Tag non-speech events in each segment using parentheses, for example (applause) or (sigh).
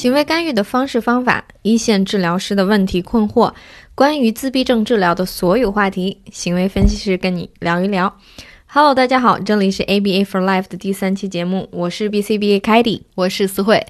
行为干预的方式方法，一线治疗师的问题困惑，关于自闭症治疗的所有话题，行为分析师跟你聊一聊。Hello，大家好，这里是 ABA for Life 的第三期节目，我是 BCBA k a t i e 我是思慧。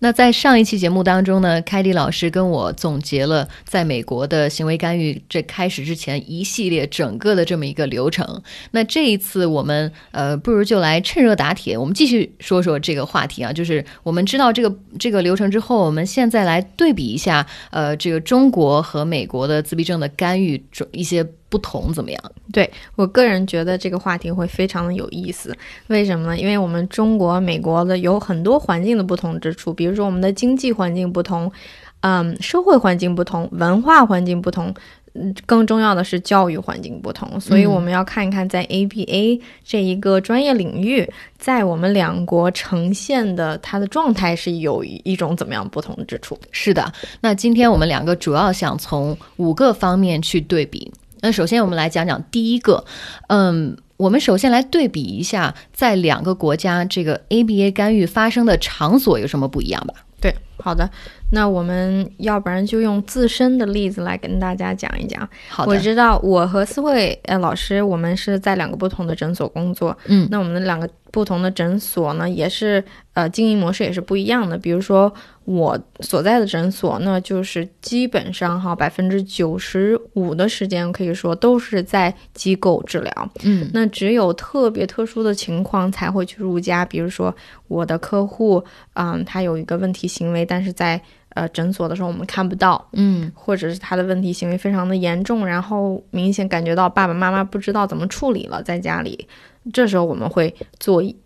那在上一期节目当中呢，凯蒂老师跟我总结了在美国的行为干预这开始之前一系列整个的这么一个流程。那这一次我们呃，不如就来趁热打铁，我们继续说说这个话题啊。就是我们知道这个这个流程之后，我们现在来对比一下，呃，这个中国和美国的自闭症的干预一些。不同怎么样？对我个人觉得这个话题会非常的有意思。为什么呢？因为我们中国、美国的有很多环境的不同之处，比如说我们的经济环境不同，嗯，社会环境不同，文化环境不同，嗯，更重要的是教育环境不同。所以我们要看一看，在 ABA 这一个专业领域，在我们两国呈现的它的状态是有一种怎么样不同之处。是的，那今天我们两个主要想从五个方面去对比。那首先我们来讲讲第一个，嗯，我们首先来对比一下，在两个国家这个 ABA 干预发生的场所有什么不一样吧？对，好的，那我们要不然就用自身的例子来跟大家讲一讲。好的，我知道我和思慧呃老师，我们是在两个不同的诊所工作，嗯，那我们的两个。不同的诊所呢，也是呃经营模式也是不一样的。比如说我所在的诊所，那就是基本上哈百分之九十五的时间可以说都是在机构治疗。嗯，那只有特别特殊的情况才会去入家。比如说我的客户，嗯，他有一个问题行为，但是在呃诊所的时候我们看不到。嗯，或者是他的问题行为非常的严重，然后明显感觉到爸爸妈妈不知道怎么处理了，在家里。这时候我们会做一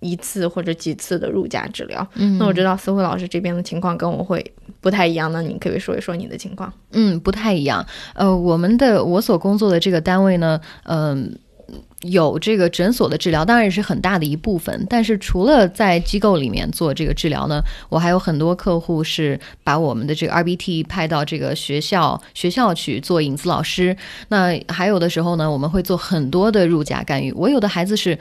一次或者几次的入家治疗。嗯，那我知道思慧老师这边的情况跟我会不太一样，那你可以说一说你的情况。嗯，不太一样。呃，我们的我所工作的这个单位呢，嗯。有这个诊所的治疗，当然也是很大的一部分。但是除了在机构里面做这个治疗呢，我还有很多客户是把我们的这个 RBT 派到这个学校学校去做影子老师。那还有的时候呢，我们会做很多的入家干预。我有的孩子是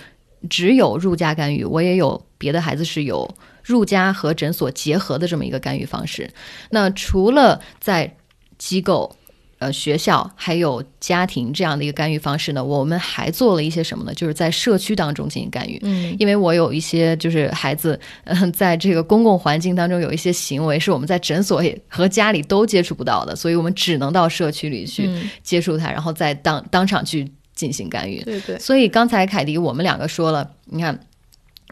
只有入家干预，我也有别的孩子是有入家和诊所结合的这么一个干预方式。那除了在机构。呃，学校还有家庭这样的一个干预方式呢，我们还做了一些什么呢？就是在社区当中进行干预。嗯，因为我有一些就是孩子，嗯，在这个公共环境当中有一些行为是我们在诊所也和家里都接触不到的，所以我们只能到社区里去接触他，然后再当当场去进行干预。对对。所以刚才凯迪我们两个说了，你看，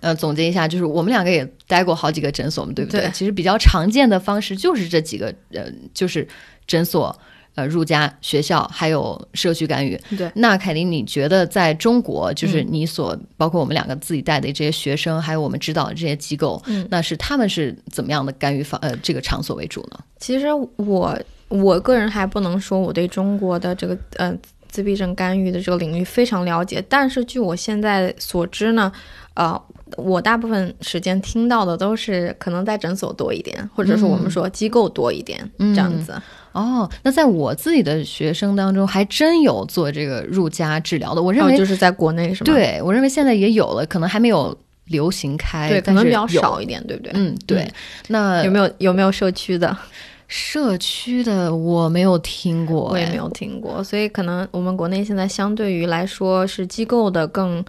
呃，总结一下，就是我们两个也待过好几个诊所嘛，对不对？其实比较常见的方式就是这几个，呃，就是诊所。呃，入家学校还有社区干预。对，那凯琳，你觉得在中国，就是你所包括我们两个自己带的这些学生，还有我们指导的这些机构，嗯，那是他们是怎么样的干预方呃这个场所为主呢？其实我我个人还不能说我对中国的这个呃自闭症干预的这个领域非常了解，但是据我现在所知呢，呃。我大部分时间听到的都是可能在诊所多一点，或者是我们说机构多一点这样子。哦，那在我自己的学生当中，还真有做这个入家治疗的。我认为就是在国内是吗？对，我认为现在也有了，可能还没有流行开，对，可能比较少一点，对不对？嗯，对。那有没有有没有社区的？社区的我没有听过，我也没有听过，所以可能我们国内现在相对于来说是机构的更。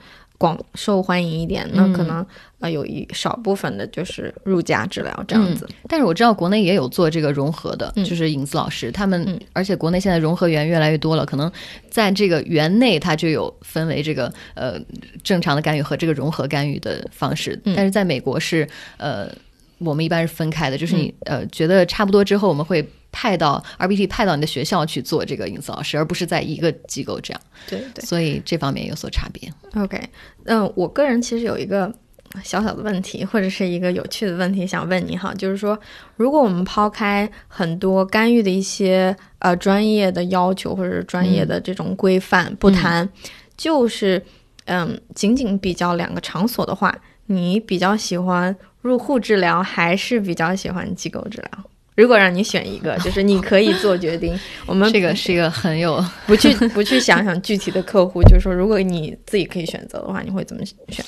广受欢迎一点，那可能呃有一少部分的就是入家治疗这样子。但是我知道国内也有做这个融合的，就是影子老师他们，而且国内现在融合园越来越多了，可能在这个园内它就有分为这个呃正常的干预和这个融合干预的方式。但是在美国是呃我们一般是分开的，就是你呃觉得差不多之后，我们会。派到 RBT 派到你的学校去做这个影子老师，而不是在一个机构这样。对对，所以这方面有所差别。OK，嗯，我个人其实有一个小小的问题，或者是一个有趣的问题想问你哈，就是说，如果我们抛开很多干预的一些呃专业的要求或者是专业的这种规范不谈，就是嗯，仅仅比较两个场所的话，你比较喜欢入户治疗，还是比较喜欢机构治疗？如果让你选一个，(laughs) 就是你可以做决定。(laughs) 我们这个是一个很有 (laughs) 不去不去想想具体的客户，就是说，如果你自己可以选择的话，你会怎么选？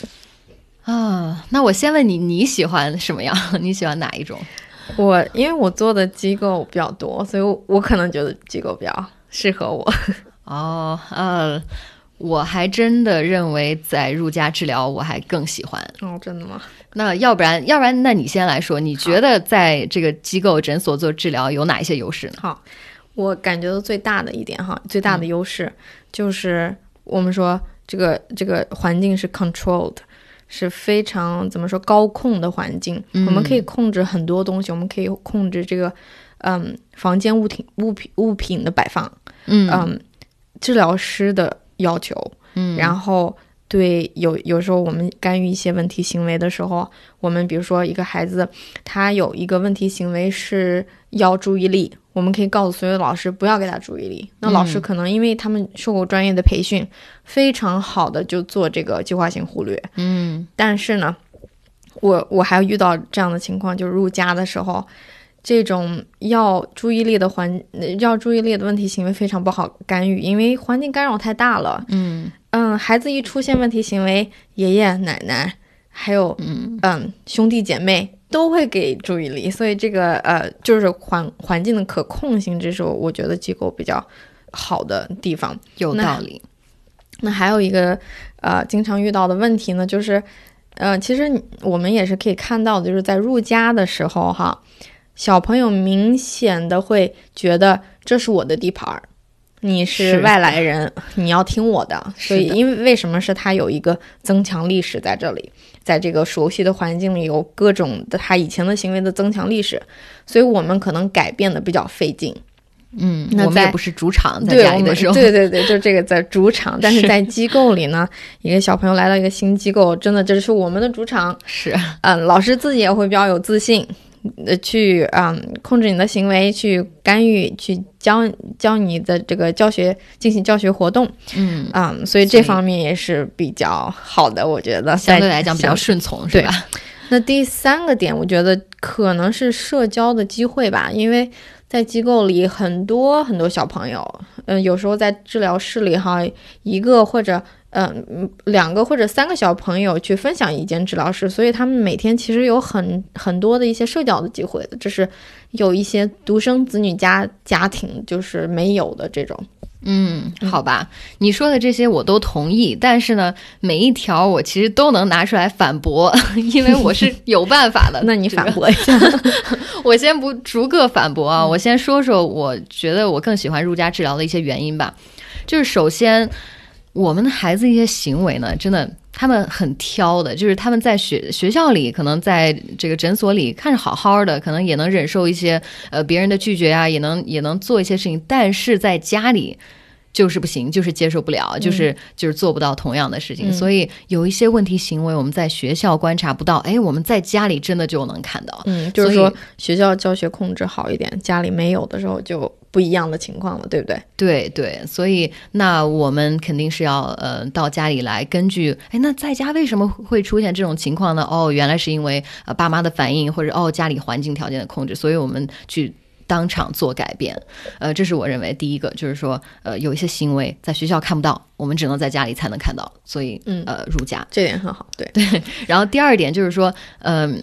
啊，那我先问你，你喜欢什么样？你喜欢哪一种？我因为我做的机构比较多，所以我我可能觉得机构比较适合我。哦，呃，我还真的认为在入家治疗我还更喜欢。哦，真的吗？那要不然，要不然，那你先来说，你觉得在这个机构诊所做治疗有哪一些优势呢？好，我感觉到最大的一点哈，最大的优势就是我们说这个这个环境是 controlled。是非常怎么说高控的环境，我们可以控制很多东西，我们可以控制这个，嗯，房间物品物品物品的摆放，嗯，治疗师的要求，嗯，然后对有有时候我们干预一些问题行为的时候，我们比如说一个孩子他有一个问题行为是要注意力。我们可以告诉所有老师不要给他注意力。那老师可能因为他们受过专业的培训，非常好的就做这个计划性忽略。嗯，但是呢，我我还遇到这样的情况，就是入家的时候，这种要注意力的环要注意力的问题行为非常不好干预，因为环境干扰太大了。嗯嗯，孩子一出现问题行为，爷爷奶奶还有嗯嗯兄弟姐妹。都会给注意力，所以这个呃，就是环环境的可控性，这是我觉得机构比较好的地方。有道理。那还有一个呃，经常遇到的问题呢，就是呃，其实我们也是可以看到的，就是在入家的时候哈，小朋友明显的会觉得这是我的地盘儿。你是外来人，你要听我的。所以，因为为什么是他有一个增强历史在这里，在这个熟悉的环境里有各种的他以前的行为的增强历史，所以我们可能改变的比较费劲。嗯，我们也不是主场，在家里的时候，对对对，就这个在主场。但是在机构里呢，一个小朋友来到一个新机构，真的这是我们的主场。是，嗯，老师自己也会比较有自信。呃，去嗯，控制你的行为，去干预，去教教你的这个教学进行教学活动，嗯啊，所以这方面也是比较好的，我觉得相对来讲比较顺从，是吧？(laughs) 那第三个点，我觉得可能是社交的机会吧，因为在机构里很多很多小朋友，嗯，有时候在治疗室里哈，一个或者。嗯，两个或者三个小朋友去分享一间治疗室，所以他们每天其实有很很多的一些社交的机会的，这是有一些独生子女家家庭就是没有的这种。嗯，好吧，你说的这些我都同意，但是呢，每一条我其实都能拿出来反驳，(laughs) 因为我是有办法的。(laughs) 那你反驳一下，(laughs) 我先不逐个反驳啊，我先说说我觉得我更喜欢入家治疗的一些原因吧，就是首先。我们的孩子一些行为呢，真的他们很挑的，就是他们在学学校里，可能在这个诊所里看着好好的，可能也能忍受一些呃别人的拒绝啊，也能也能做一些事情，但是在家里。就是不行，就是接受不了，就是就是做不到同样的事情，所以有一些问题行为我们在学校观察不到，哎，我们在家里真的就能看到。嗯，就是说学校教学控制好一点，家里没有的时候就不一样的情况了，对不对？对对，所以那我们肯定是要呃到家里来，根据哎，那在家为什么会出现这种情况呢？哦，原来是因为呃爸妈的反应，或者哦家里环境条件的控制，所以我们去。当场做改变，呃，这是我认为第一个，就是说，呃，有一些行为在学校看不到，我们只能在家里才能看到，所以，嗯，呃，入家这点很好，对 (laughs) 对。然后第二点就是说，嗯，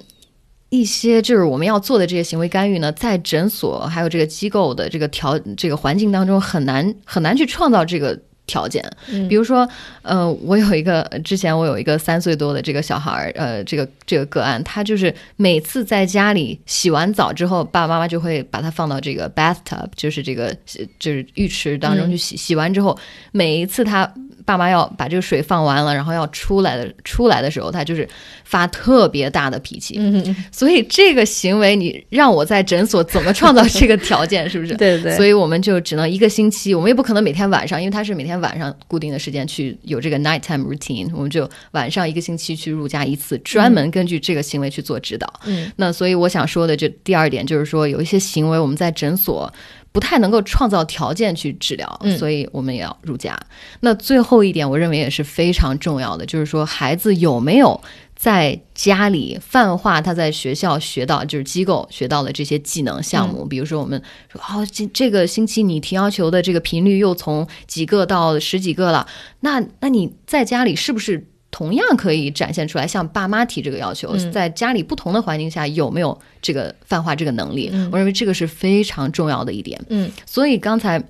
一些就是我们要做的这些行为干预呢，在诊所还有这个机构的这个条这个环境当中，很难很难去创造这个。条件，比如说，呃，我有一个之前我有一个三岁多的这个小孩儿，呃，这个这个个案，他就是每次在家里洗完澡之后，爸爸妈妈就会把他放到这个 bathtub，就是这个就是浴池当中去洗，洗完之后，每一次他。爸妈要把这个水放完了，然后要出来的出来的时候，他就是发特别大的脾气。嗯，所以这个行为，你让我在诊所怎么创造这个条件？是不是？(laughs) 对对。所以我们就只能一个星期，我们也不可能每天晚上，因为他是每天晚上固定的时间去有这个 nighttime routine，我们就晚上一个星期去入家一次，专门根据这个行为去做指导。嗯。那所以我想说的这第二点就是说，有一些行为我们在诊所。不太能够创造条件去治疗，所以我们也要入家。那最后一点，我认为也是非常重要的，就是说孩子有没有在家里泛化他在学校学到，就是机构学到的这些技能项目。比如说，我们说哦，这这个星期你提要求的这个频率又从几个到十几个了，那那你在家里是不是同样可以展现出来，向爸妈提这个要求，嗯在家里不同的环境下有没有这个泛化这个能力？嗯我认为这个是非常重要的一点。嗯所以刚才，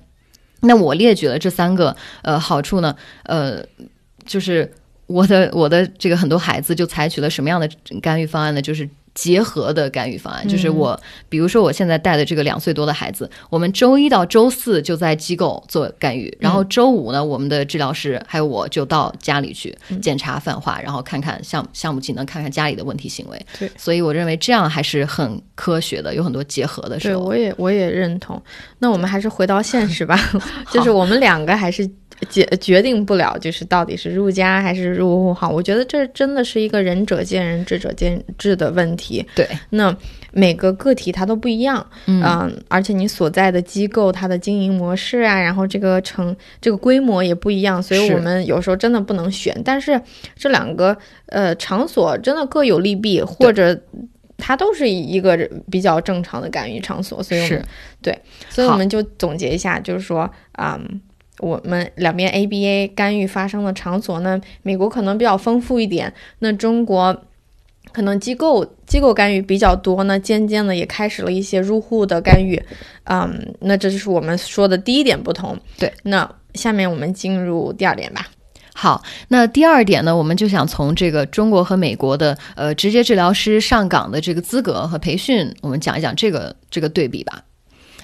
那我列举了这三个呃好处呢，呃，就是我的我的这个很多孩子就采取了什么样的干预方案呢？就是。结合的干预方案，就是我，比如说我现在带的这个两岁多的孩子，我们周一到周四就在机构做干预，然后周五呢，我们的治疗师还有我就到家里去检查泛化，然后看看项项目技能，看看家里的问题行为。对，所以我认为这样还是很科学的，有很多结合的时对，我也我也认同。那我们还是回到现实吧，(laughs) (laughs) 就是我们两个还是决决定不了，就是到底是入家还是入户好。我觉得这真的是一个仁者见仁，智者见智的问题。对，那每个个体它都不一样，嗯而且你所在的机构它的经营模式啊，然后这个成这个规模也不一样，所以我们有时候真的不能选。但是这两个呃场所真的各有利弊，或者它都是一个比较正常的干预场所，所以我们是对，所以我们就总结一下，就是说，嗯。我们两边 ABA 干预发生的场所呢，美国可能比较丰富一点，那中国可能机构机构干预比较多呢，渐渐的也开始了一些入户的干预，嗯，那这就是我们说的第一点不同。对，那下面我们进入第二点吧。好，那第二点呢，我们就想从这个中国和美国的呃直接治疗师上岗的这个资格和培训，我们讲一讲这个这个对比吧。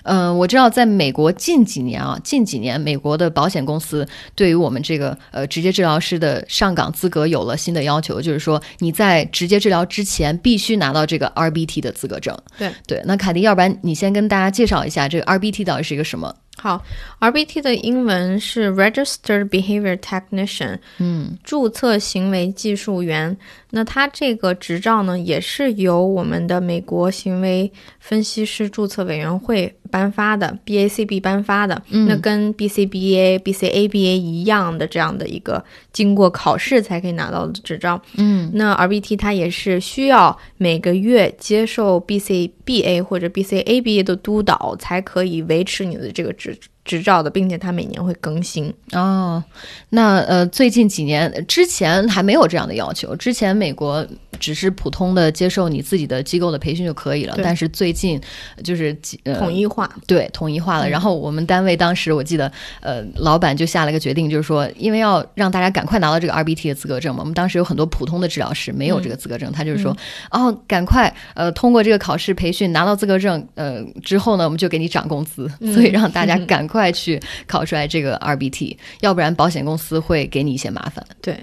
嗯、我知道在美国近几年啊，近几年美国的保险公司对于我们这个呃直接治疗师的上岗资格有了新的要求，就是说你在直接治疗之前必须拿到这个 RBT 的资格证。对对，那凯迪，要不然你先跟大家介绍一下这个 RBT 到底是一个什么？好，RBT 的英文是 Registered Behavior Technician，嗯，注册行为技术员。那它这个执照呢，也是由我们的美国行为分析师注册委员会颁发的，BACB 颁发的。嗯那跟 BCBA、BCABA 一样的这样的一个经过考试才可以拿到的执照。嗯，那 RBT 它也是需要每个月接受 BCBA 或者 BCABA 的督导，才可以维持你的这个执执照的，并且它每年会更新。哦，那呃，最近几年之前还没有这样的要求，之前美国只是普通的接受你自己的机构的培训就可以了，但是最近就是呃统一化，对统一化了。嗯然后我们单位当时我记得，呃，老板就下了一个决定，就是说，因为要让大家赶快拿到这个 RBT 的资格证嘛，我们当时有很多普通的治疗师没有这个资格证，他就是说，哦，赶快呃通过这个考试培训拿到资格证，呃之后呢，我们就给你涨工资，嗯所以让大家赶快去考出来这个 RBT，要不然保险公司会给你一些麻烦。对。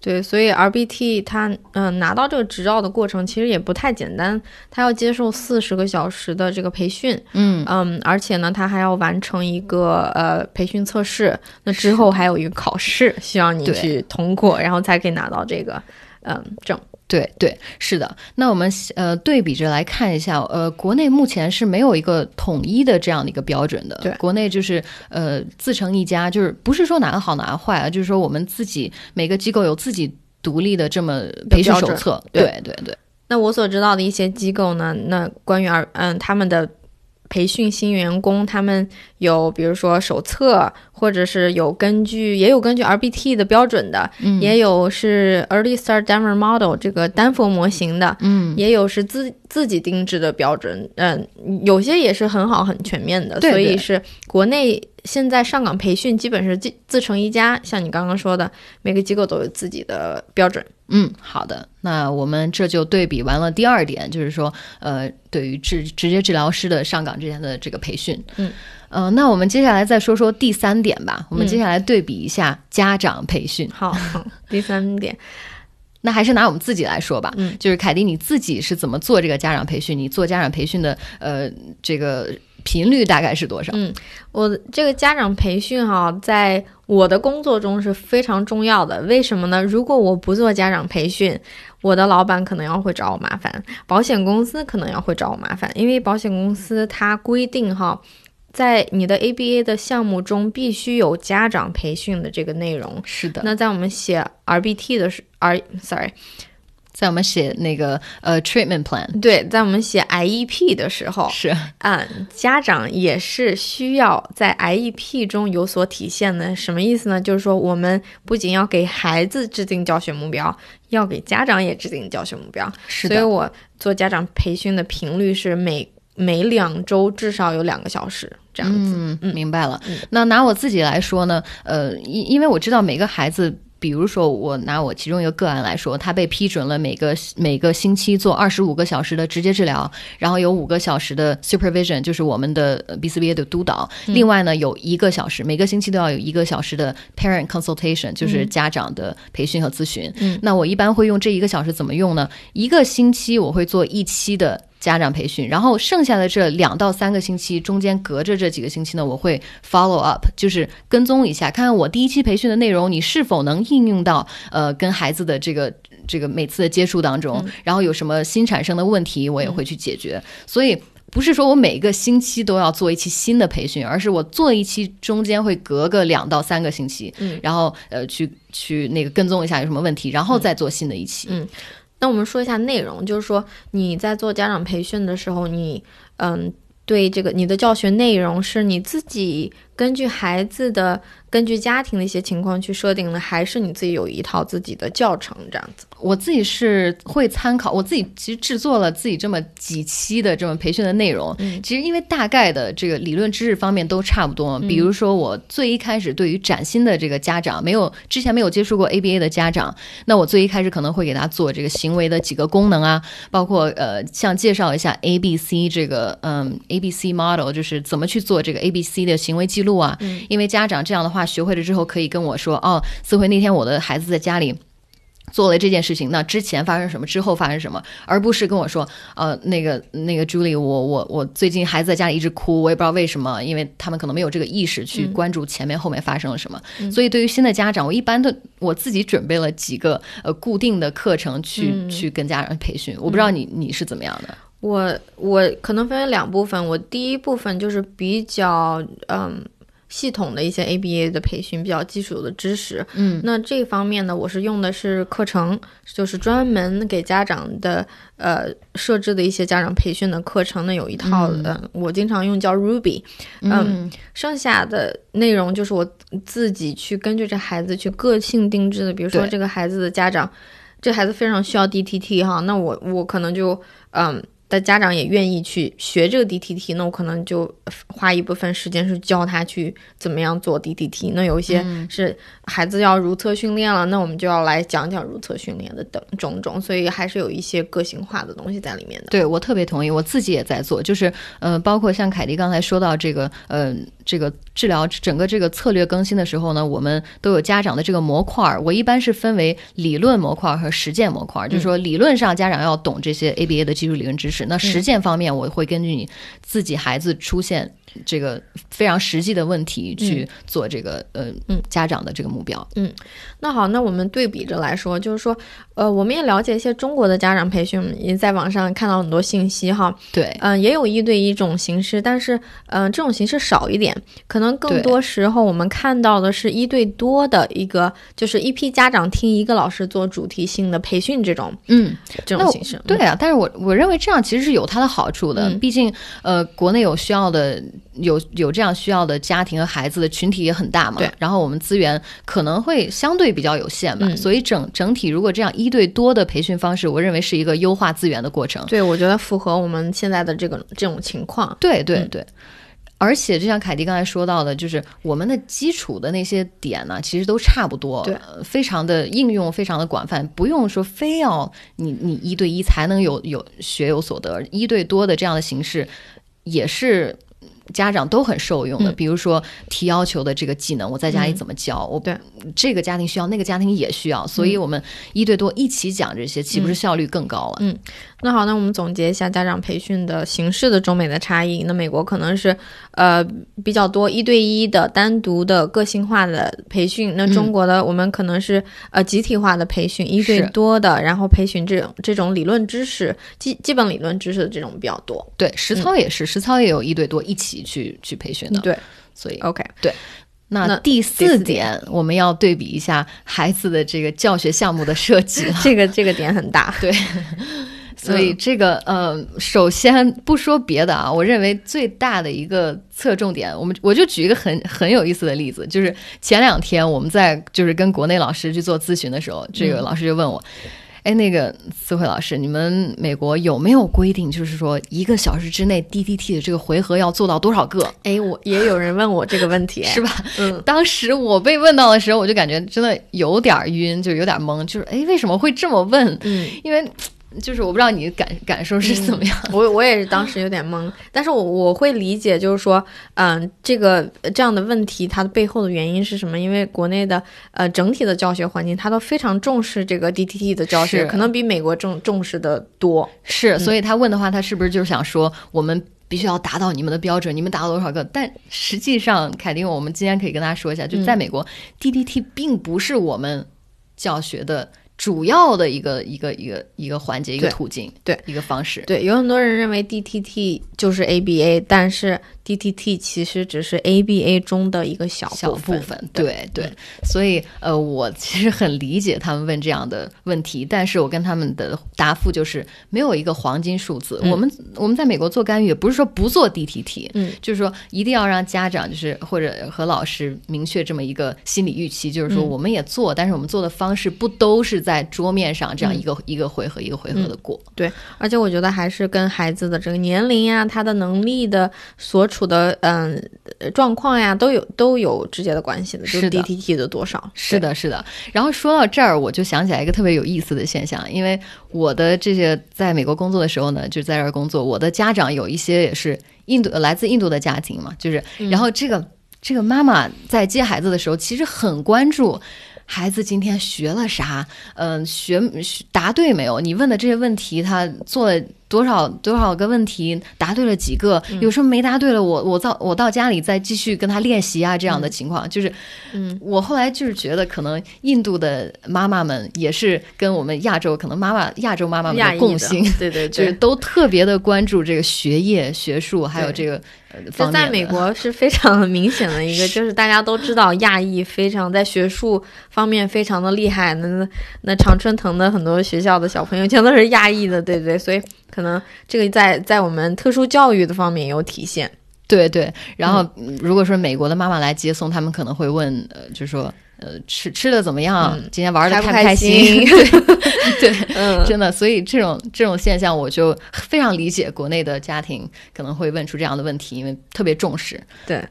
对，所以 RBT 它嗯、呃拿到这个执照的过程其实也不太简单，它要接受四十个小时的这个培训，嗯，嗯，而且呢，它还要完成一个呃培训测试，那之后还有一个考试需要你去通过，然后才可以拿到这个嗯证。对对，是的。那我们呃对比着来看一下，呃，国内目前是没有一个统一的这样的一个标准的。对国内就是呃自成一家，就是不是说哪个好哪个坏啊，就是说我们自己每个机构有自己独立的这么培训手册。对对对对，那我所知道的一些机构呢，那关于二嗯他们的培训新员工，他们有比如说手册，或者是有根据也有根据 RBT 的标准的，嗯。也有是 Early Start Denver Model 这个丹佛模型的，嗯，也有是自自己定制的标准，嗯、有些也是很好很全面的，对对所以是国内现在上岗培训基本是自自成一家，像你刚刚说的，每个机构都有自己的标准。嗯，好的，那我们这就对比完了第二点，就是说，呃，对于治直接治疗师的上岗之前的这个培训，嗯，呃，那我们接下来再说说第三点吧，我们嗯接下来对比一下家长培训。好，好 (laughs) 第三点，那还是拿我们自己来说吧，嗯就是凯迪你自己是怎么做这个家长培训？你做家长培训的呃这个频率大概是多少？嗯，我这个家长培训哈，在我的工作中是非常重要的。为什么呢？如果我不做家长培训，我的老板可能要会找我麻烦，保险公司可能要会找我麻烦，因为保险公司它规定哈。在你的 ABA 的项目中，必须有家长培训的这个内容。是的，那在我们写 RBT 的时，R sorry，在我们写那个呃 treatment plan，对，在我们写 IEP 的时候，是啊，家长也是需要在 IEP 中有所体现的。什么意思呢？就是说，我们不仅要给孩子制定教学目标，要给家长也制定教学目标。是的，所以我做家长培训的频率是每每两周至少有两个小时这样子。嗯，明白了。那拿我自己来说呢，呃，因因为我知道每个孩子。比如说，我拿我其中一个个案来说，他被批准了每个每个星期做二十五个小时的直接治疗，然后有五个小时的 supervision，就是我们的 BCBA 的督导。另外呢，有一个小时，每个星期都要有一个小时的 parent consultation，就是家长的培训和咨询。那我一般会用这一个小时怎么用呢？一个星期我会做一期的。家长培训，然后剩下的这两到三个星期中间隔着这几个星期呢，我会 follow up，就是跟踪一下，看看我第一期培训的内容你是否能应用到呃跟孩子的这个这个每次的接触当中，然后有什么新产生的问题，我也会去解决。所以不是说我每个星期都要做一期新的培训，而是我做一期中间会隔个两到三个星期，嗯，然后呃去去那个跟踪一下有什么问题，然后再做新的一期，嗯。那我们说一下内容，就是说你在做家长培训的时候，你嗯，对这个你的教学内容是你自己根据孩子的、根据家庭的一些情况去设定的，还是你自己有一套自己的教程这样子？我自己是会参考，我自己其实制作了自己这么几期的这种培训的内容。嗯，其实因为大概的这个理论知识方面都差不多。比如说我最一开始对于崭新的这个家长，没有之前没有接触过 ABA 的家长，那我最一开始可能会给他做这个行为的几个功能啊，包括呃像介绍一下 ABC 这个嗯 ABC model，就是怎么去做这个 ABC 的行为记录啊。嗯，因为家长这样的话学会了之后，可以跟我说哦，思慧那天我的孩子在家里。做了这件事情，那之前发生什么，之后发生什么，而不是跟我说，呃，那个那个朱莉，我我我最近孩子在家里一直哭，我也不知道为什么，因为他们可能没有这个意识去关注前面后面发生了什么。所以对于新的家长，我一般都我自己准备了几个呃固定的课程去去跟家长培训。我不知道你你是怎么样的？我我可能分为两部分，我第一部分就是比较嗯。系统的一些 ABA 的培训，比较基础的知识。嗯，那这方面呢，我是用的是课程，就是专门给家长的呃设置的一些家长培训的课程呢，有一套的，我经常用叫 Ruby。嗯，剩下的内容就是我自己去根据这孩子去个性定制的，比如说这个孩子的家长，这孩子非常需要 DTT 哈，那我我可能就嗯。的家长也愿意去学这个 DTT，那我可能就花一部分时间是教他去怎么样做 DTT。那有一些是孩子要如厕训练了，那我们就要来讲讲如厕训练的等种种，所以还是有一些个性化的东西在里面的。对我特别同意，我自己也在做，就是呃，包括像凯迪刚才说到这个呃。这个治疗整个这个策略更新的时候呢，我们都有家长的这个模块儿。我一般是分为理论模块和实践模块，就是说理论上家长要懂这些 ABA 的基础理论知识。那实践方面，我会根据你自己孩子出现。这个非常实际的问题去做这个呃嗯家长的这个目标嗯，那好，那我们对比着来说，就是说呃我们也了解一些中国的家长培训，也在网上看到很多信息哈，对，嗯也有一对一种形式，但是嗯这种形式少一点，可能更多时候我们看到的是一对多的一个，就是一批家长听一个老师做主题性的培训这种嗯这种形式，对啊，但是我我认为这样其实是有它的好处的，毕竟呃国内有需要的。有有这样需要的家庭和孩子的群体也很大嘛？对。然后我们资源可能会相对比较有限吧，所以整整体如果这样一对多的培训方式，我认为是一个优化资源的过程。对，我觉得符合我们现在的这个这种情况。对对对。而且就像凯迪刚才说到的，就是我们的基础的那些点呢，其实都差不多，对，非常的应用，非常的广泛，不用说非要你你一对一才能有有学有所得，一对多的这样的形式也是。家长都很受用的，比如说提要求的这个技能，我在家里怎么教？我对这个家庭需要，那个家庭也需要，所以我们一对多一起讲这些，岂不是效率更高了？嗯，那好，那我们总结一下家长培训的形式的中美的差异。那美国可能是呃比较多一对一的单独的个性化的培训，那中国的我们可能是呃集体化的培训，一对多的，然后培训这种这种理论知识基基本理论知识的这种比较多。对，实操也是，实操也有一对多一起。去去培训的，对，所以 OK，对，那第四点，我们要对比一下孩子的这个教学项目的设计了。这个这个点很大，对。(laughs) 所以这个呃，首先不说别的啊，我认为最大的一个侧重点，我们我就举一个很很有意思的例子，就是前两天我们在就是跟国内老师去做咨询的时候，这个老师就问我，哎，那个思慧老师，你们美国有没有规定，就是说一个小时之内 DDT 的这个回合要做到多少个？哎，我也有人问我这个问题，(laughs) 是吧？嗯，当时我被问到的时候，我就感觉真的有点晕，就有点懵，就是哎，为什么会这么问？嗯，因为。就是我不知道你感感受是怎么样，我我也是当时有点懵，但是我我会理解，就是说，嗯，这个这样的问题它的背后的原因是什么？因为国内的呃整体的教学环境，它都非常重视这个 DTT 的教学，可能比美国重重视的多。是，所以他问的话，他是不是就是想说，我们必须要达到你们的标准？你们达到多少个？但实际上，凯丁，我们今天可以跟大家说一下，就在美国，DDT 并不是我们教学的。主要的一个一个一个一个环节，一个途径，对一个方式，对，有很多人认为 DTT 就是 ABA，但是。DTT 其实只是 ABA 中的一个小小部分，对对，所以呃，我其实很理解他们问这样的问题，但是我跟他们的答复就是没有一个黄金数字。我们我们在美国做干预，也不是说不做 DTT，嗯，就是说一定要让家长就是或者和老师明确这么一个心理预期，就是说我们也做，但是我们做的方式不都是在桌面上这样一个一个回合一个回合的过。对，而且我觉得还是跟孩子的这个年龄呀，他的能力的所处。处的嗯状况呀，都有都有直接的关系的，就是 DTT 的多少。是的，是的。然后说到这儿，我就想起来一个特别有意思的现象，因为我的这些在美国工作的时候呢，就在这儿工作，我的家长有一些也是印度来自印度的家庭嘛，就是然后这个这个妈妈在接孩子的时候，其实很关注孩子今天学了啥，嗯，学答对没有？你问的这些问题，他做了。多少多少个问题答对了几个？有时候没答对了？我我到我到家里再继续跟他练习啊，这样的情况就是，嗯，我后来就是觉得可能印度的妈妈们也是跟我们亚洲可能妈妈亚洲妈妈们的共性，对对，就是都特别的关注这个学业学术，还有这个就在美国是非常明显的一个，(laughs) 就是大家都知道亚裔非常在学术方面非常的厉害，那那常春藤的很多学校的小朋友全都是亚裔的，对对，所以。可能这个在在我们特殊教育的方面有体现，对对。然后如果说美国的妈妈来接送，他们可能会问，呃，就说，呃，吃吃的怎么样？今天玩的开不开心？(laughs) (laughs) 对，嗯，真的。所以这种这种现象，我就非常理解国内的家庭可能会问出这样的问题，因为特别重视。对。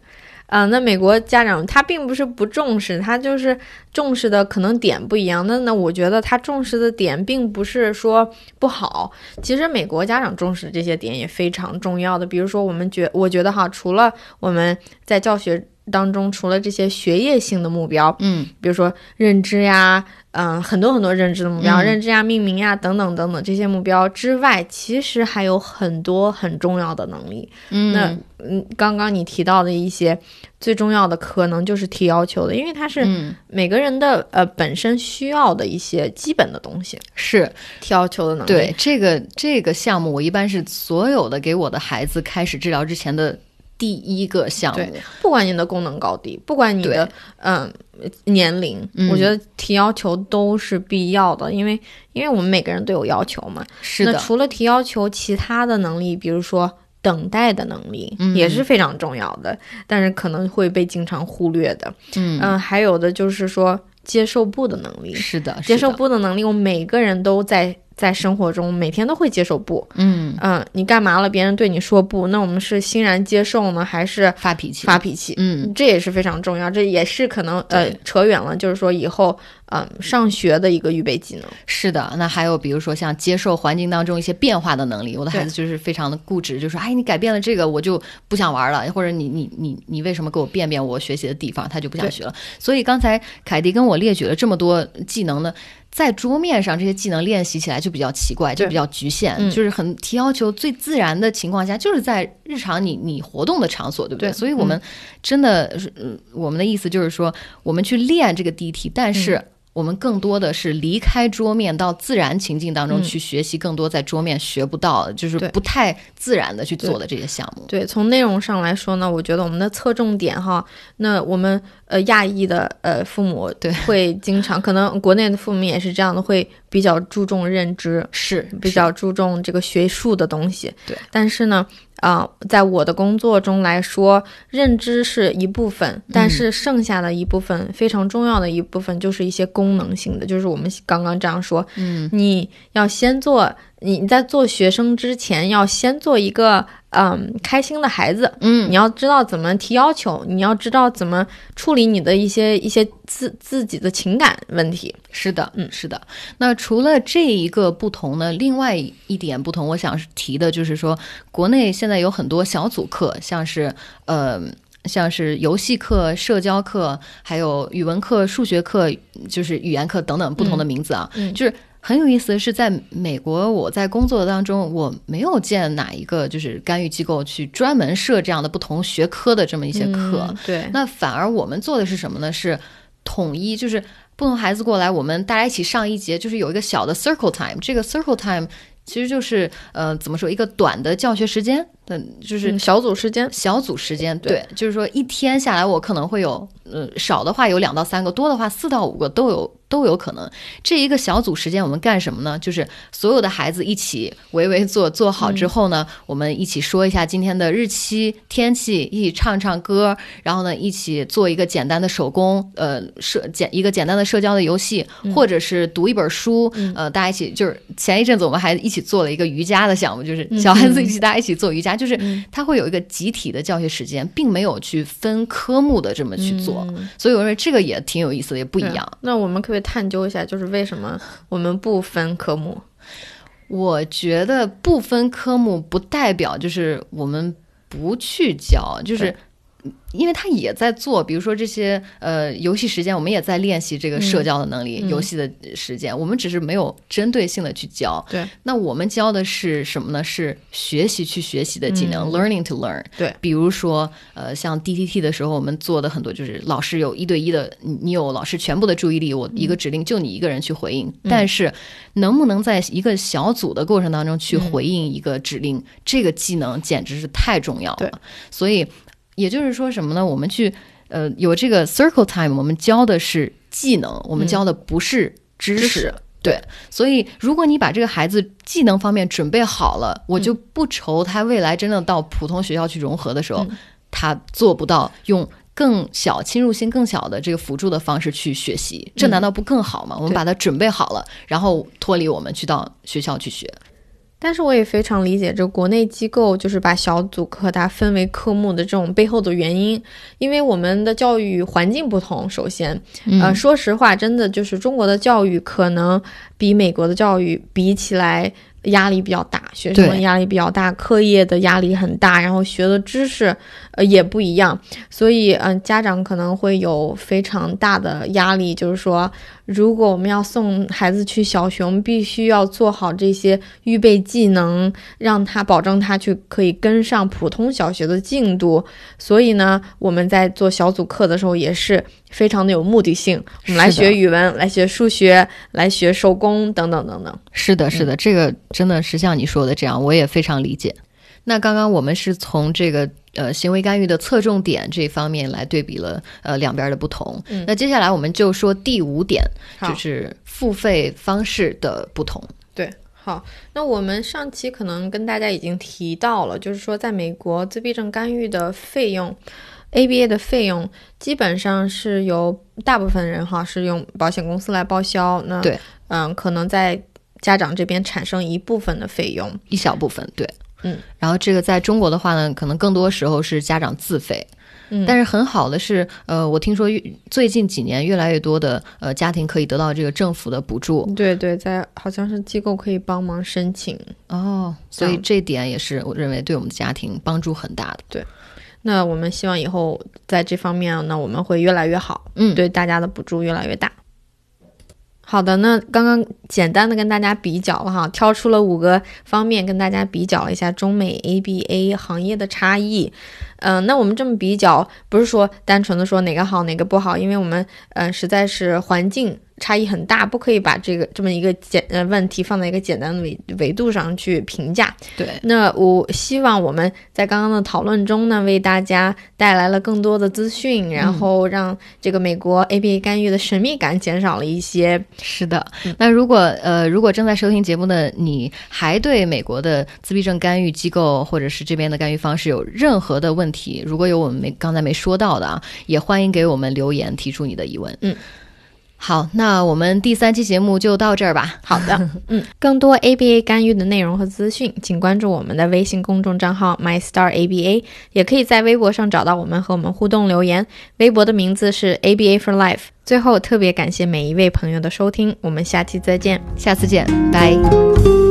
啊，那美国家长他并不是不重视，他就是重视的可能点不一样。那那我觉得他重视的点并不是说不好，其实美国家长重视这些点也非常重要的。比如说，我们觉我觉得哈，除了我们在教学当中，除了这些学业性的目标，嗯，比如说认知呀。嗯，很多很多认知的目标，认知呀、命名呀等等等等这些目标之外，其实还有很多很重要的能力。嗯，那嗯，刚刚你提到的一些最重要的，可能就是提要求的，因为它是每个人的呃本身需要的一些基本的东西，是提要求的能力。对这个这个项目，我一般是所有的给我的孩子开始治疗之前的第一个项目，不管你的功能高低，不管你的嗯。年龄，我觉得提要求都是必要的，因为因为我们每个人都有要求嘛。是的。那除了提要求，其他的能力，比如说等待的能力，也是非常重要的，但是可能会被经常忽略的。嗯嗯，还有的就是说接受不的能力。是的，接受不的能力，我们每个人都在。在生活中，每天都会接受不，嗯嗯，你干嘛了？别人对你说不，那我们是欣然接受呢，还是发脾气？发脾气，嗯，这也是非常重要，这也是可能呃扯远了，就是说以后嗯上学的一个预备技能。是的，那还有比如说像接受环境当中一些变化的能力，我的孩子就是非常的固执，就说哎，你改变了这个，我就不想玩了，或者你你你你为什么给我变变我学习的地方，他就不想学了。所以刚才凯迪跟我列举了这么多技能呢。在桌面上，这些技能练习起来就比较奇怪，就比较局限，就是很提要求。最自然的情况下，就是在日常你你活动的场所，对不对？所以我们真的，嗯，我们的意思就是说，我们去练这个 DT，但是我们更多的是离开桌面到自然情境当中去学习更多在桌面学不到，就是不太自然的去做的这些项目。对，从内容上来说呢，我觉得我们的侧重点哈，那我们呃亚裔的呃父母对。会经常，可能国内的父母也是这样的，会比较注重认知，是比较注重这个学术的东西。对，但是呢。啊，在我的工作中来说，认知是一部分，但是剩下的一部分非常重要的一部分就是一些功能性的，就是我们刚刚这样说，嗯，你要先做，你在做学生之前要先做一个。嗯，开心的孩子，嗯，你要知道怎么提要求，你要知道怎么处理你的一些一些自自己的情感问题。是的，嗯，是的。那除了这一个不同呢，另外一点不同，我想提的就是说，国内现在有很多小组课，像是呃，像是游戏课、社交课，还有语文课、数学课，就是语言课等等不同的名字啊，就是。很有意思的是，在美国，我在工作当中，我没有见哪一个就是干预机构去专门设这样的不同学科的这么一些课。对，那反而我们做的是什么呢？是统一，就是不同孩子过来，我们大家一起上一节，就是有一个小的 circle time。这个 circle time 其实就是呃，怎么说，一个短的教学时间。嗯，就是小组时间，小组时间，对，就是说一天下来，我可能会有，呃，少的话有两到三个，多的话四到五个都有，都有可能。这一个小组时间，我们干什么呢？就是所有的孩子一起围围坐，坐好之后呢，我们一起说一下今天的日期、天气，一起唱唱歌，然后呢，一起做一个简单的手工，呃，社简一个简单的社交的游戏，或者是读一本书，呃，大家一起就是前一阵子我们还一起做了一个瑜伽的项目，就是小孩子一起大家一起做瑜伽。就是他会有一个集体的教学时间，并没有去分科目的这么去做，所以我认为这个也挺有意思的，也不一样。那我们可不可以探究一下，就是为什么我们不分科目？我觉得不分科目不代表就是我们不去教，就是。因为他也在做，比如说这些呃游戏时间，我们也在练习这个社交的能力。游戏的时间，我们只是没有针对性的去教。对，那我们教的是什么呢？是学习去学习的技能，learning to learn。对，比如说呃，像 DTT 的时候，我们做的很多就是老师有一对一的，你有老师全部的注意力，我一个指令就你一个人去回应。但是能不能在一个小组的过程当中去回应一个指令，这个技能简直是太重要了。所以。也就是说什么呢？我们去，呃，有这个 circle time，我们教的是技能，我们教的不是知识。对，所以如果你把这个孩子技能方面准备好了，我就不愁他未来真正到普通学校去融合的时候，他做不到用更小侵入性更小的这个辅助的方式去学习。这难道不更好吗？我们把它准备好了，然后脱离我们去到学校去学。但是我也非常理解这国内机构就是把小组课它分为科目的这种背后的原因，因为我们的教育环境不同。首先，呃，说实话，真的就是中国的教育可能比美国的教育比起来。压力比较大，学生的压力比较大，课业的压力很大，然后学的知识呃也不一样，所以嗯，家长可能会有非常大的压力，就是说，如果我们要送孩子去小学，我们必须要做好这些预备技能，让他保证他去可以跟上普通小学的进度。所以呢，我们在做小组课的时候也是。非常的有目的性，我们来学语文，来学数学，来学手工等等等等。是的，是的，这个真的是像你说的这样，我也非常理解。那刚刚我们是从这个呃行为干预的侧重点这方面来对比了呃两边的不同。那接下来我们就说第五点，就是付费方式的不同。对，好，那我们上期可能跟大家已经提到了，就是说在美国自闭症干预的费用。ABA 的费用基本上是由大部分人哈是用保险公司来报销，那对，嗯，可能在家长这边产生一部分的费用，一小部分，对，嗯，然后这个在中国的话呢，可能更多时候是家长自费，嗯，但是很好的是，呃，我听说最近几年越来越多的呃家庭可以得到这个政府的补助，对对，在好像是机构可以帮忙申请。哦，所以这点也是我认为对我们的家庭帮助很大的，对。那我们希望以后在这方面，呢我们会越来越好，嗯，对大家的补助越来越大。好的，那刚刚简单的跟大家比较了哈，挑出了五个方面跟大家比较了一下中美 ABA 行业的差异。嗯，那我们这么比较，不是说单纯的说哪个好哪个不好，因为我们嗯实在是环境差异很大，不可以把这个这么一个简呃问题放在一个简单的维维度上去评价。对，那我希望我们在刚刚的讨论中呢，为大家带来了更多的资讯，然后让这个美国 ABA 干预的神秘感减少了一些。是的，那如果呃如果正在收听节目的你还对美国的自闭症干预机构或者是这边的干预方式有任何的问题，如果有我们没刚才没说到的啊，也欢迎给我们留言提出你的疑问。嗯。好，那我们第三期节目就到这儿吧。好的，(laughs) 嗯，更多 ABA 干预的内容和资讯，请关注我们的微信公众账号 MyStarABA，也可以在微博上找到我们和我们互动留言。微博的名字是 ABA for Life。最后，特别感谢每一位朋友的收听，我们下期再见，下次见，拜。